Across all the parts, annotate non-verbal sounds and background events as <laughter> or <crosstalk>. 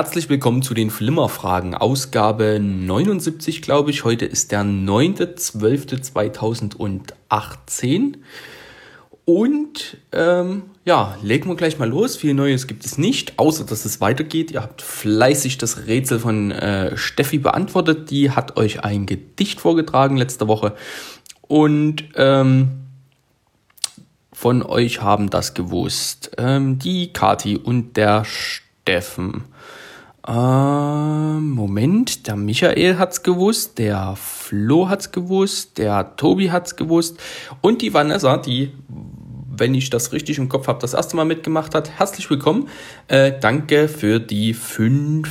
Herzlich willkommen zu den Flimmerfragen, Ausgabe 79, glaube ich. Heute ist der 9.12.2018. Und ähm, ja, legen wir gleich mal los. Viel Neues gibt es nicht, außer dass es weitergeht. Ihr habt fleißig das Rätsel von äh, Steffi beantwortet. Die hat euch ein Gedicht vorgetragen letzte Woche. Und ähm, von euch haben das gewusst. Ähm, die Kati und der Steffen. Ähm, Moment, der Michael hat's gewusst, der Flo hat's gewusst, der Tobi hat's gewusst und die Vanessa, die, wenn ich das richtig im Kopf habe, das erste Mal mitgemacht hat. Herzlich willkommen. Äh, danke für die fünf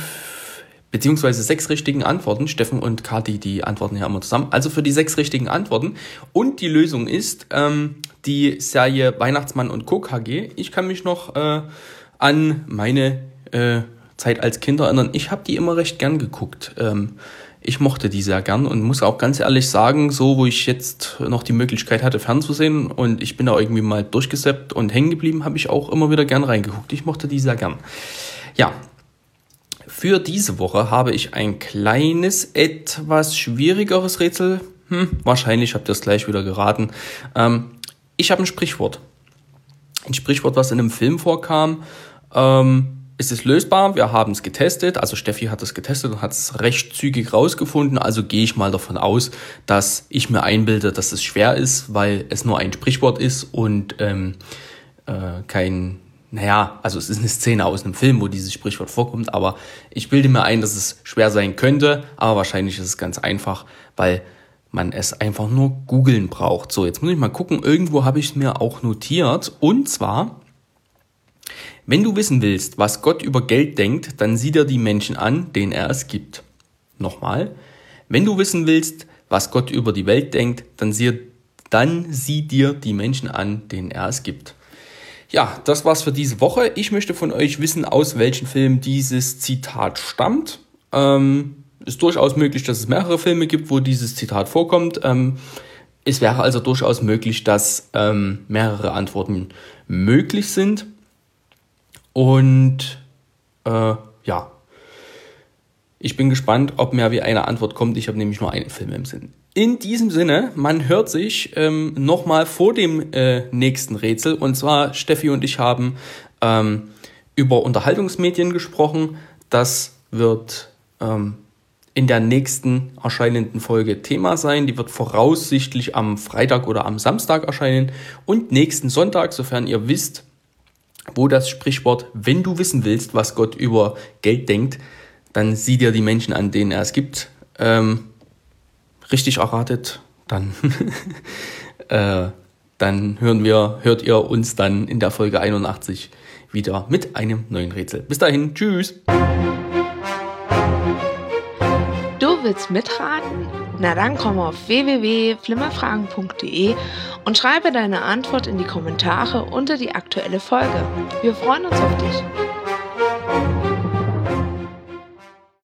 beziehungsweise sechs richtigen Antworten. Steffen und Kati, die antworten ja immer zusammen. Also für die sechs richtigen Antworten. Und die Lösung ist ähm, die Serie Weihnachtsmann und Co. KG. Ich kann mich noch äh, an meine äh, Zeit als Kind erinnern. Ich habe die immer recht gern geguckt. Ähm, ich mochte die sehr gern und muss auch ganz ehrlich sagen, so wo ich jetzt noch die Möglichkeit hatte, fernzusehen und ich bin da irgendwie mal durchgeseppt und hängen geblieben, habe ich auch immer wieder gern reingeguckt. Ich mochte die sehr gern. Ja, für diese Woche habe ich ein kleines, etwas schwierigeres Rätsel. Hm, wahrscheinlich habt ihr es gleich wieder geraten. Ähm, ich habe ein Sprichwort. Ein Sprichwort, was in einem Film vorkam. Ähm, es ist lösbar, wir haben es getestet, also Steffi hat es getestet und hat es recht zügig rausgefunden, also gehe ich mal davon aus, dass ich mir einbilde, dass es schwer ist, weil es nur ein Sprichwort ist und ähm, äh, kein, naja, also es ist eine Szene aus einem Film, wo dieses Sprichwort vorkommt, aber ich bilde mir ein, dass es schwer sein könnte, aber wahrscheinlich ist es ganz einfach, weil man es einfach nur googeln braucht. So, jetzt muss ich mal gucken, irgendwo habe ich mir auch notiert und zwar wenn du wissen willst, was Gott über Geld denkt, dann sieh dir die Menschen an, denen er es gibt. Nochmal. Wenn du wissen willst, was Gott über die Welt denkt, dann sieh, dann sieh dir die Menschen an, denen er es gibt. Ja, das war's für diese Woche. Ich möchte von euch wissen, aus welchem Film dieses Zitat stammt. Ähm, ist durchaus möglich, dass es mehrere Filme gibt, wo dieses Zitat vorkommt. Ähm, es wäre also durchaus möglich, dass ähm, mehrere Antworten möglich sind. Und äh, ja, ich bin gespannt, ob mehr wie eine Antwort kommt. Ich habe nämlich nur einen Film im Sinn. In diesem Sinne, man hört sich ähm, nochmal vor dem äh, nächsten Rätsel. Und zwar, Steffi und ich haben ähm, über Unterhaltungsmedien gesprochen. Das wird ähm, in der nächsten erscheinenden Folge Thema sein. Die wird voraussichtlich am Freitag oder am Samstag erscheinen. Und nächsten Sonntag, sofern ihr wisst, wo das Sprichwort, wenn du wissen willst, was Gott über Geld denkt, dann sieh dir die Menschen an, denen er es gibt, ähm, richtig erratet, dann, <laughs> äh, dann hören wir, hört ihr uns dann in der Folge 81 wieder mit einem neuen Rätsel. Bis dahin, tschüss! Du willst mitraten? Na dann komm auf www.flimmerfragen.de und schreibe deine Antwort in die Kommentare unter die aktuelle Folge. Wir freuen uns auf dich.